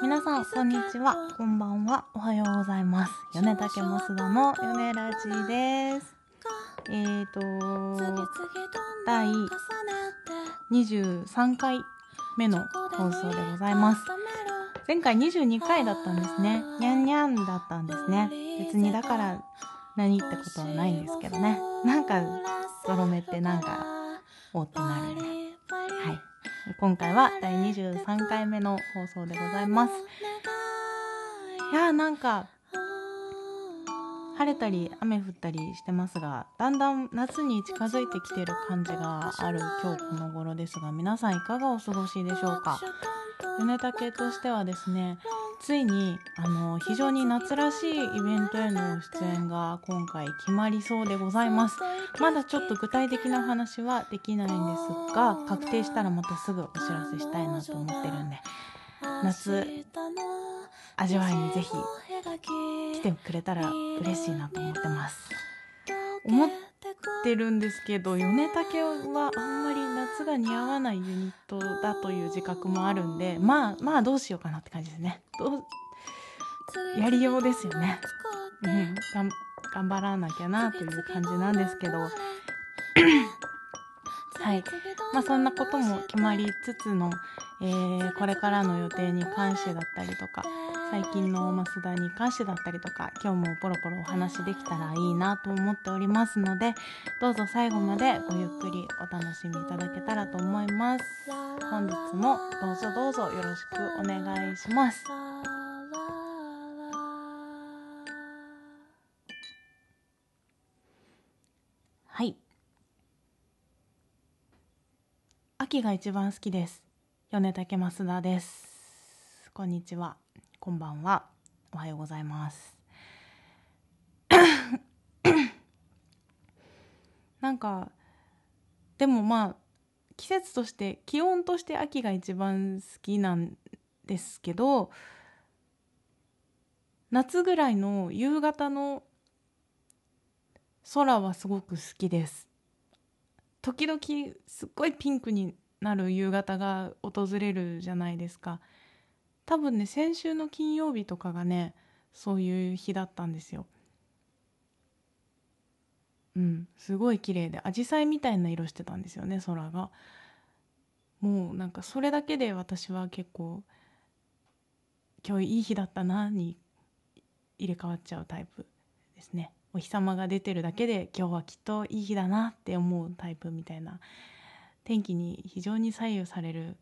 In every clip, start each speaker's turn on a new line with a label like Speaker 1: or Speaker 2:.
Speaker 1: 皆さんこんにちは。こんばんは。おはようございます。米竹増田の米ラジです。えーと第23回目の放送でございます。前回22回だったんですね。にゃんにゃんだったんですね。別にだから何ってことはないんですけどね。なんかゾロ目ってなんかおってなるんではい今回は第23回目の放送でございます。いやーなんか晴れたり雨降ったりしてますがだんだん夏に近づいてきてる感じがある今日この頃ですが皆さんいかがお過ごしでしょうか？米竹としてはですねついにあの非常に夏らしいイベントへの出演が今回決まりそうでございます。まだちょっと具体的な話はできないんですが確定したらまたすぐお知らせしたいなと思ってるんで夏味わいにぜひ来てくれたら嬉しいなと思ってます。思ってるんですけど米竹はあんまり夏が似合わないユニットだという自覚もあるんでまあまあどうしようかなって感じですね。どうやりようですよね。うん。頑張らなきゃなという感じなんですけど。はい。まあそんなことも決まりつつの、えー、これからの予定に関してだったりとか最近の増田に関してだったりとか今日もポロポロお話できたらいいなと思っておりますのでどうぞ最後までごゆっくりお楽しみいただけたらと思います。本日もどうぞどうぞよろしくお願いします。はい。秋が一番好きです。米竹増田です。こんにちは。こんばんは。おはようございます。なんかでもまあ季節として気温として秋が一番好きなんですけど夏ぐらいの夕方の空はすごく好きです。時々すっごいピンクになる夕方が訪れるじゃないですか。多分ね先週の金曜日とかがねそういう日だったんですよ。うんすごい綺麗で紫陽花みたいな色してたんですよね空が。もうなんかそれだけで私は結構今日いい日だったなに入れ替わっちゃうタイプですね。お日様が出てるだけで今日はきっといい日だなって思うタイプみたいな。天気に非常に左右される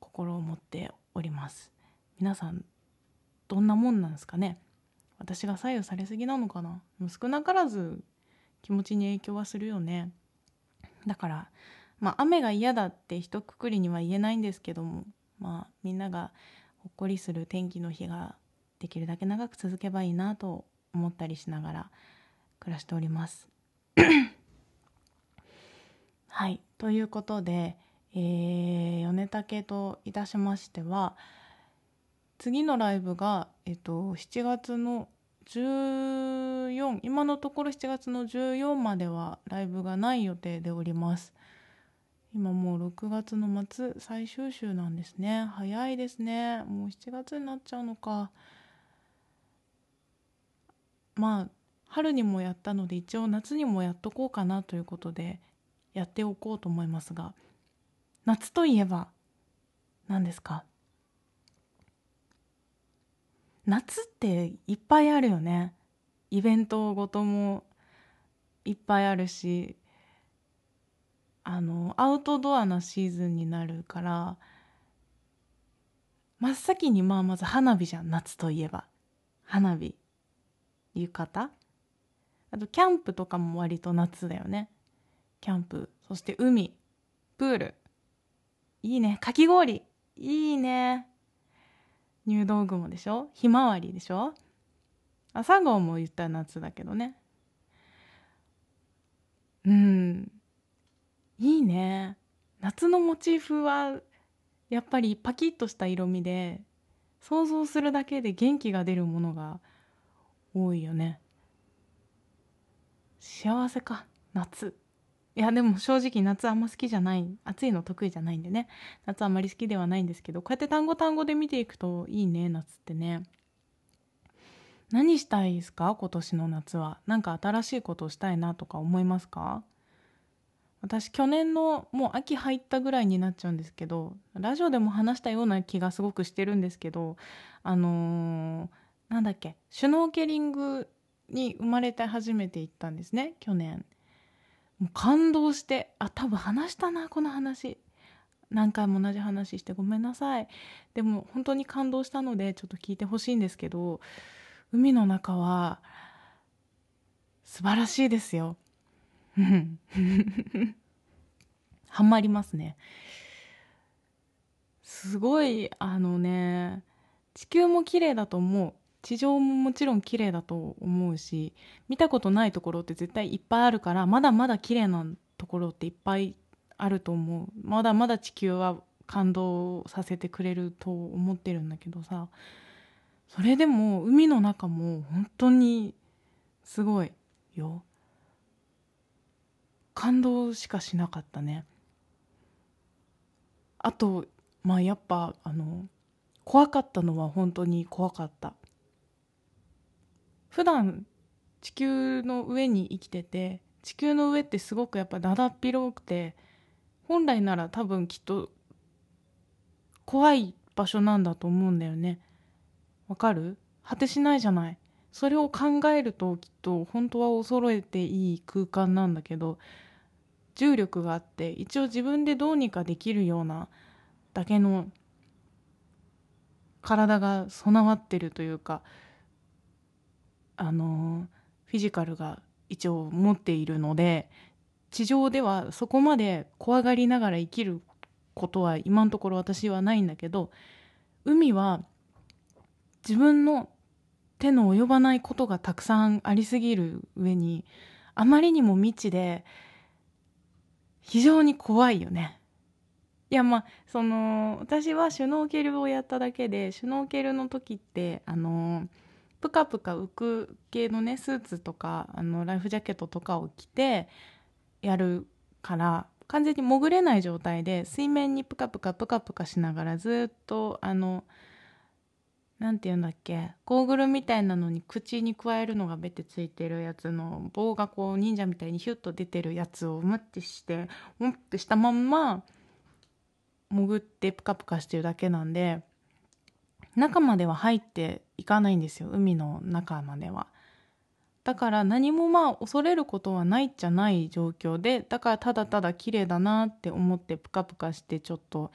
Speaker 1: 心を持っております。皆さんどんなもんなんですかね？私が左右されすぎなのかな？少なからず気持ちに影響はするよね。だからまあ雨が嫌だって一括りには言えないんですけどもまあみんながほっこりする天気の日ができるだけ長く続けばいいなと思ったりしながら暮らしております。はい。ということでえー、米竹といたしましては次のライブが、えっと、7月の14今のところ7月の14まではライブがない予定でおります。今もう6月の末最終週なんですね。早いですね。もう7月になっちゃうのか。まあ春にもやったので一応夏にもやっとこうかなということでやっておこうと思いますが。夏といえば何ですか？夏っていっぱいあるよね。イベントごともいっぱいあるしあのアウトドアなシーズンになるから真っ先にまあまず花火じゃん夏といえば。花火浴衣。あとキャンプとかも割と夏だよね。キャンプ。そして海。プール。いいね。かき氷。いいね。入道雲でしょ？ひまわりでしょ？朝顔も言ったら夏だけどね。うん。いいね。夏のモチーフは、やっぱりパキッとした色味で、想像するだけで元気が出るものが多いよね。幸せか。夏。いやでも正直夏あんま好きじゃない。暑いの得意じゃないんでね。夏あんまり好きではないんですけどこうやって単語単語で見ていくといいね夏ってね。何したいですか？今年の夏は。何か新しいことをしたいなとか思いますか？私去年のもう秋入ったぐらいになっちゃうんですけどラジオでも話したような気がすごくしてるんですけどあのー、なんだっけ？シュノーケリングに生まれて初めて行ったんですね去年。もう感動してあ多分話したなこの話。何回も同じ話してごめんなさい。でも本当に感動したのでちょっと聞いてほしいんですけど海の中は素晴らしいですよ。ハマりますね。すごいあのね地球も綺麗だと思う。地上ももちろん綺麗だと思うし見たことないところって絶対いっぱいあるからまだまだ綺麗なところっていっぱいあると思う。まだまだ地球は感動させてくれると思ってるんだけどさ。それでも海の中も本当にすごいよ。感動しかしなかったね。あとまあやっぱあの怖かったのは本当に怖かった。普段地球の上に生きてて地球の上ってすごくやっぱだだっ広くて本来なら多分きっと怖い場所なんだと思うんだよね。わかる？果てしないじゃない。それを考えるときっと本当は恐れていい空間なんだけど重力があって一応自分でどうにかできるようなだけの体が備わってるというかあのフィジカルが一応持っているので地上ではそこまで怖がりながら生きることは今のところ私はないんだけど海は自分の手の及ばないことがたくさんありすぎる上にあまりにも未知で非常に怖いよね。いやまあその私はシュノーケルをやっただけでシュノーケルの時ってあのーぷかぷか浮く系のねスーツとかあのライフジャケットとかを着てやるから完全に潜れない状態で水面にぷかぷかぷかぷかしながらずっとあの何て言うんだっけゴーグルみたいなのに口に加えるのがベテついてるやつの棒がこう忍者みたいにヒュッと出てるやつをムッてしてムッてしたまんま潜ってプカプカしてるだけなんで中までは入っていかないんですよ海の中までは。だから何もまあ恐れることはないじゃない状況でだからただただ綺麗だなって思ってプカプカしてちょっと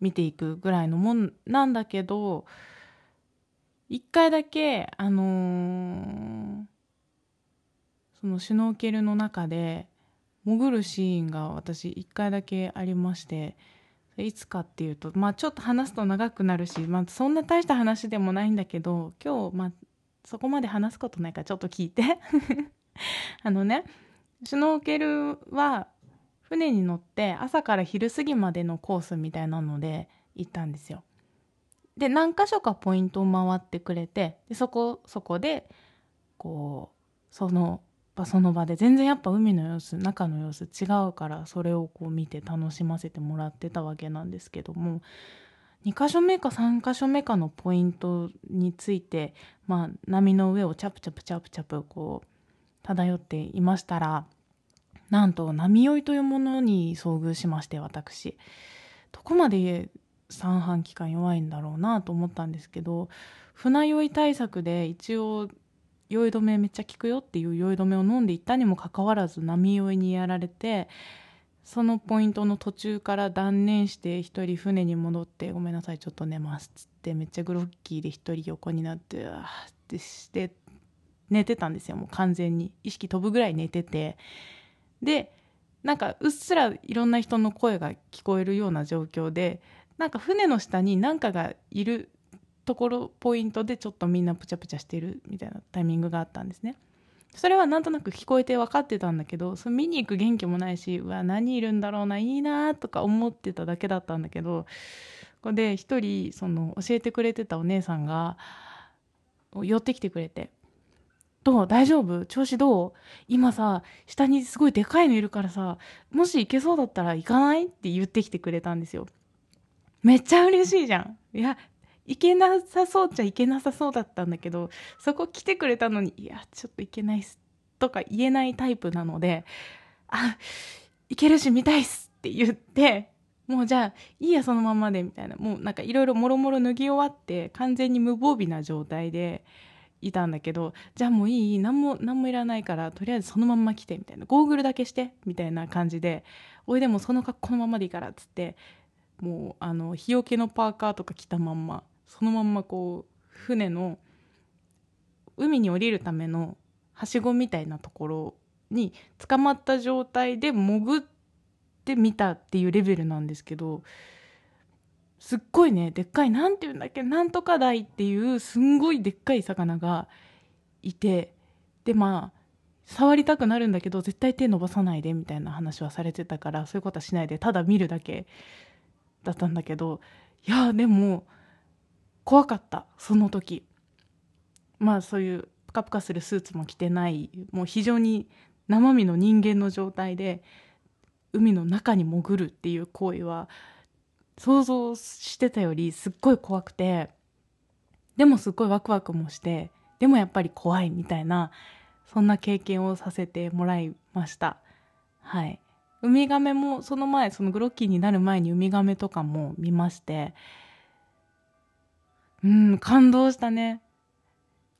Speaker 1: 見ていくぐらいのもんなんだけど一回だけあのー、そのシュノーケルの中で潜るシーンが私一回だけありましていつかっていうとまあちょっと話すと長くなるし、まあ、そんな大した話でもないんだけど今日、まあ、そこまで話すことないからちょっと聞いて あのねシュノーケルは船に乗って朝から昼過ぎまでのコースみたいなので行ったんですよ。で何箇所かポイントを回ってくれてでそこそこでこうそのぱその場で全然やっぱ海の様子中の様子違うからそれをこう見て楽しませてもらってたわけなんですけども2箇所目か3箇所目かのポイントについて、まあ、波の上をチャプチャプチャプチャプこう漂っていましたらなんと波酔いというものに遭遇しまして私。どこまで三半規管弱いんだろうなと思ったんですけど船酔い対策で一応酔い止めめっちゃ効くよっていう酔い止めを飲んでいったにもかかわらず波酔いにやられてそのポイントの途中から断念して一人船に戻って「ごめんなさいちょっと寝ます」っつってめっちゃグロッキーで一人横になってあってして寝てたんですよもう完全に。意識飛ぶぐらい寝てて。でなんかうっすらいろんな人の声が聞こえるような状況でなんか船の下に何かがいるところポイントでちょっとみんなプチャプチャしてるみたいなタイミングがあったんですね。それはなんとなく聞こえて分かってたんだけどそ見に行く元気もないしうわ何いるんだろうないいなとか思ってただけだったんだけどここで一人その教えてくれてたお姉さんが寄ってきてくれてどう？大丈夫？調子どう？今さ、下にすごいでかいのいるからさ、もし行けそうだったら行かない？って言ってきてくれたんですよ。めっちゃ嬉しいじゃん。いや、行けなさそうっちゃいけなさそうだったんだけど、そこ来てくれたのに、いや、ちょっと行けないっす。とか言えないタイプなので、あ、行けるし見たいっすって言って、もうじゃあいいやそのままでみたいなもうなんかいろいろもろもろ脱ぎ終わって完全に無防備な状態でいたんだけどじゃあもういい何も何もいらないからとりあえずそのまんま来てみたいなゴーグルだけしてみたいな感じでおいでもその格好のままでいいからっつってもうあの日よけのパーカーとか着たまんまそのまんまこう船の海に降りるためのはしごみたいなところに捕まった状態で潜ってみたっていうレベルなんですけどすっごいねでっかい何て言うんだっけなんとか鯛っていうすんごいでっかい魚がいてでまあ触りたくなるんだけど絶対手伸ばさないでみたいな話はされてたからそういうことはしないでただ見るだけだったんだけどいやでも怖かったその時。まあそういうプカプカするスーツも着てないもう非常に生身の人間の状態で海の中に潜るっていう行為は想像してたよりすっごい怖くてでもすっごいワクワクもしてでもやっぱり怖いみたいなそんな経験をさせてもらいました。はい。ウミガメもその前そのグロッキーになる前にウミガメとかも見ましてうん感動したね。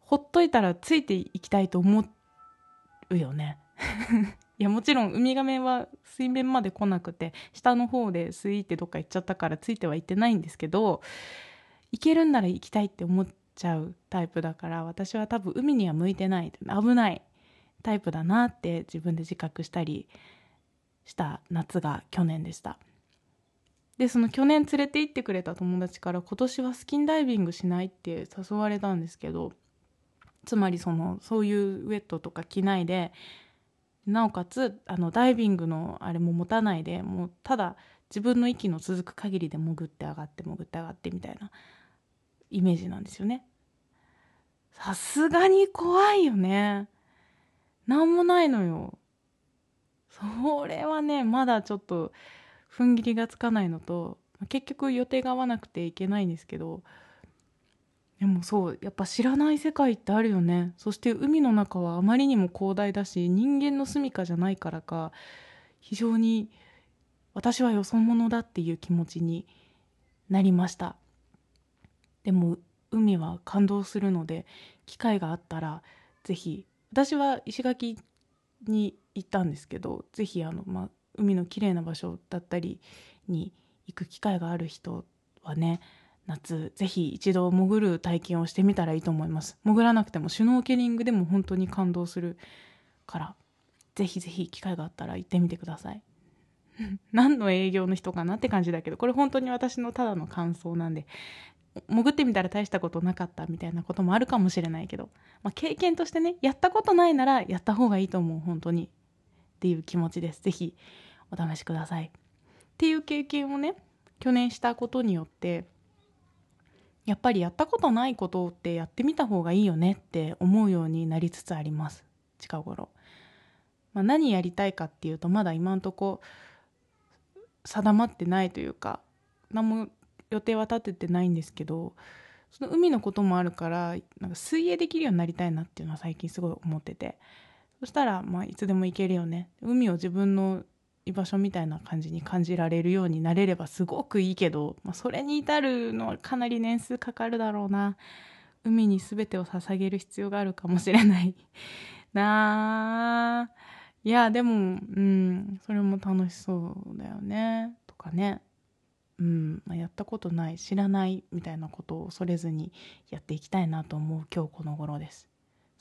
Speaker 1: ほっといたらついていきたいと思うよね。いやもちろんウミガメは水面まで来なくて下の方でスイーってどっか行っちゃったからついてはいってないんですけど行けるんなら行きたいって思っちゃうタイプだから私は多分海には向いてない危ないタイプだなって自分で自覚したりした夏が去年でした。でその去年連れて行ってくれた友達から今年はスキンダイビングしないって誘われたんですけどつまりそのそういうウェットとか着ないでなおかつあのダイビングのあれも持たないでもうただ自分の息の続く限りで潜って上がって潜って上がってみたいなイメージなんですよね。さすがに怖いよね。なんもないのよ。それはねまだちょっと踏ん切りがつかないのと結局予定が合わなくていけないんですけどでもそうやっぱ知らない世界ってあるよね。そして海の中はあまりにも広大だし人間の住みかじゃないからか非常に私はよそ者だっていう気持ちになりました。でも海は感動するので機会があったら是非私は石垣に行ったんですけど是非あの、まあ、海のきれいな場所だったりに行く機会がある人はね夏ぜひ一度潜る体験をしてみたらいいと思います。潜らなくてもシュノーケリングでも本当に感動するからぜひぜひ機会があったら行ってみてください。何の営業の人かなって感じだけどこれ本当に私のただの感想なんで潜ってみたら大したことなかったみたいなこともあるかもしれないけど、まあ、経験としてねやったことないならやった方がいいと思う本当に。っていう気持ちです。ぜひお試しください。っていう経験をね去年したことによってやっぱりやったことないことってやってみた方がいいよねって思うようになりつつあります。近頃、まあ、何やりたいかっていうとまだ今んとこ定まってないというか何も予定は立ててないんですけどその海のこともあるからなんか水泳できるようになりたいなっていうのは最近すごい思ってて。そしたらまあいつでも行けるよね。海を自分の居場所みたいな感じに感じられるようになれればすごくいいけど、まあ、それに至るのはかなり年数かかるだろうな。海に全てを捧げる必要があるかもしれない。なあ。いやでもうんそれも楽しそうだよね。とかね。うんま、やったことない知らないみたいなことを恐れずにやっていきたいなと思う今日この頃です。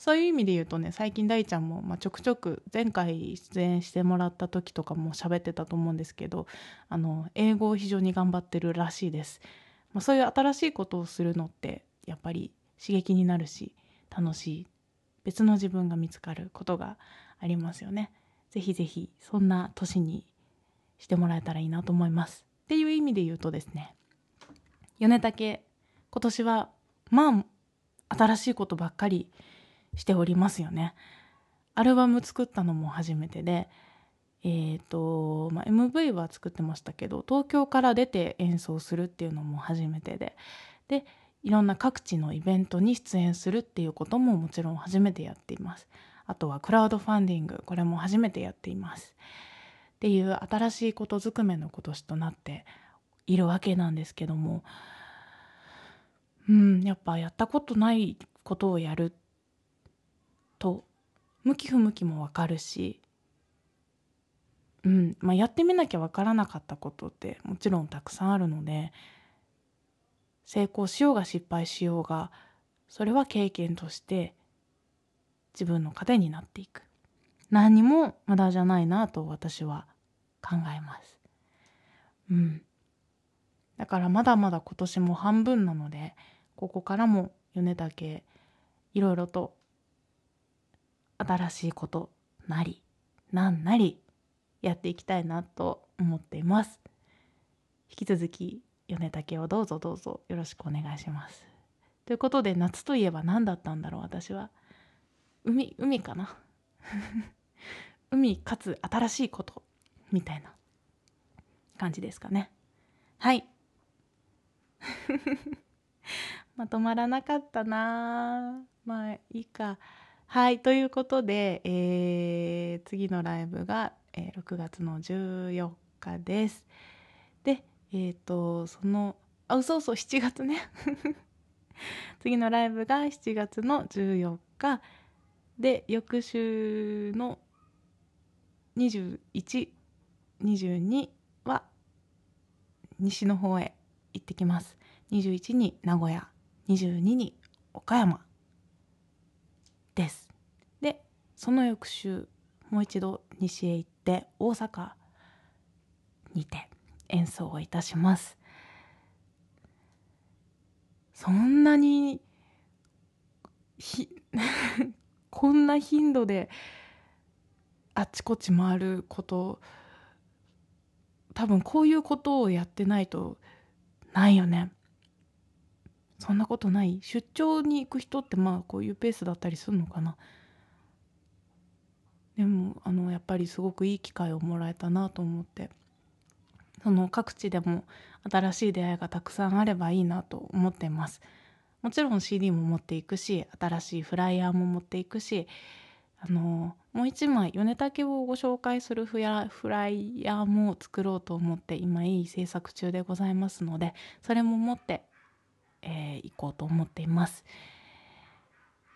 Speaker 1: そういう意味で言うとね最近大ちゃんも、まあ、ちょくちょく前回出演してもらった時とかも喋ってたと思うんですけどあの英語を非常に頑張ってるらしいです、まあ、そういう新しいことをするのってやっぱり刺激になるし楽しい別の自分が見つかることがありますよね。ぜひぜひそんな年にしてもらえたらいいなと思います。っていう意味で言うとですね米竹今年はまあ新しいことばっかりしておりますよね。アルバム作ったのも初めてで、えーとまあ、MV は作ってましたけど東京から出て演奏するっていうのも初めてででいろんな各地のイベントに出演するっていうことももちろん初めてやっていますあとはクラウドファンディングこれも初めてやっていますっていう新しいことずくめの今年となっているわけなんですけどもうんやっぱやったことないことをやると向き不向きもわかるしうんまあ、やってみなきゃわからなかったことってもちろんたくさんあるので成功しようが失敗しようがそれは経験として自分の糧になっていく。何にも無駄じゃないなと私は考えます。うん。だからまだまだ今年も半分なのでここからも米竹いろいろと新しいことなりなんなりやっていきたいなと思っています。引き続き米竹をどうぞどうぞよろしくお願いします。ということで夏といえば何だったんだろう私は。海海かな？海かつ新しいことみたいな感じですかね。はい。まとまらなかったな。まあいいか。はいということで、えー、次のライブがえー、6月の14日です。で、えっ、ー、と、その、あ、嘘嘘、7月ね。次のライブが7月の14日で、翌週の21、22は西の方へ行ってきます。21に名古屋、22に岡山です。で、その翌週、もう一度西へ行って大阪にて演奏をいたしますそんなにひ こんな頻度であっちこっち回ること多分こういうことをやってないとないよねそんなことない。出張に行く人ってまあこういうペースだったりするのかな。でもあのやっぱりすごくいい機会をもらえたなと思って。その各地でも新しい出会いがたくさんあればいいなと思ってます。もちろん CD も持っていくし新しいフライヤーも持っていくしあのもう一枚米竹をご紹介するフライヤーも作ろうと思って今いい制作中でございますのでそれも持って、えー、行こうと思っています。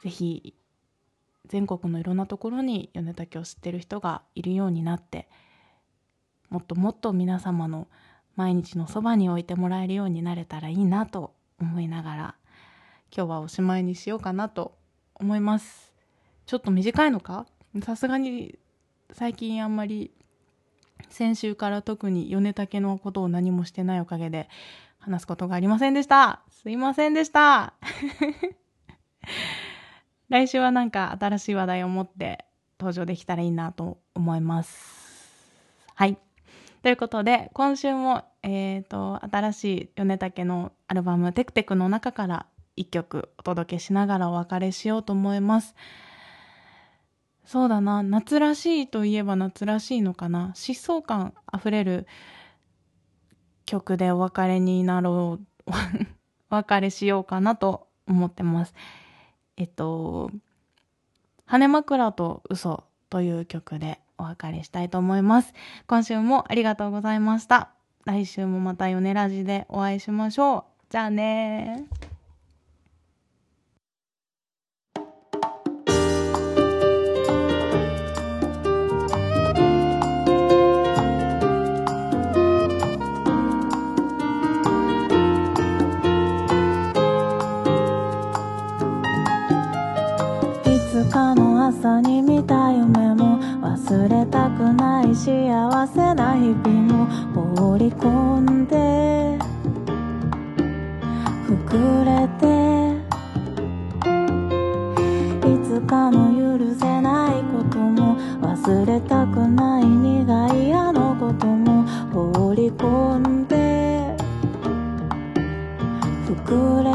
Speaker 1: 是非全国のいろんなところに米竹を知ってる人がいるようになってもっともっと皆様の毎日のそばに置いてもらえるようになれたらいいなと思いながら今日はおしまいにしようかなと思います。ちょっと短いのか？さすがに最近あんまり先週から特に米竹のことを何もしてないおかげで話すことがありませんでしたすいませんでした 来週はなんか新しい話題を持って登場できたらいいなと思います。はい。ということで、今週も、えっ、ー、と、新しい米竹のアルバムテクテクの中から一曲お届けしながらお別れしようと思います。そうだな、夏らしいといえば夏らしいのかな。疾走感あふれる曲でお別れになろう、お別れしようかなと思ってます。えっと、羽枕と嘘という曲でお別れしたいと思います。今週もありがとうございました。来週もまたヨネラジでお会いしましょう。じゃあね朝に見た夢も忘れたくない幸せな日々も放り込んで膨れていつかの
Speaker 2: 許せないことも忘れたくない苦いあのことも放り込んで膨れ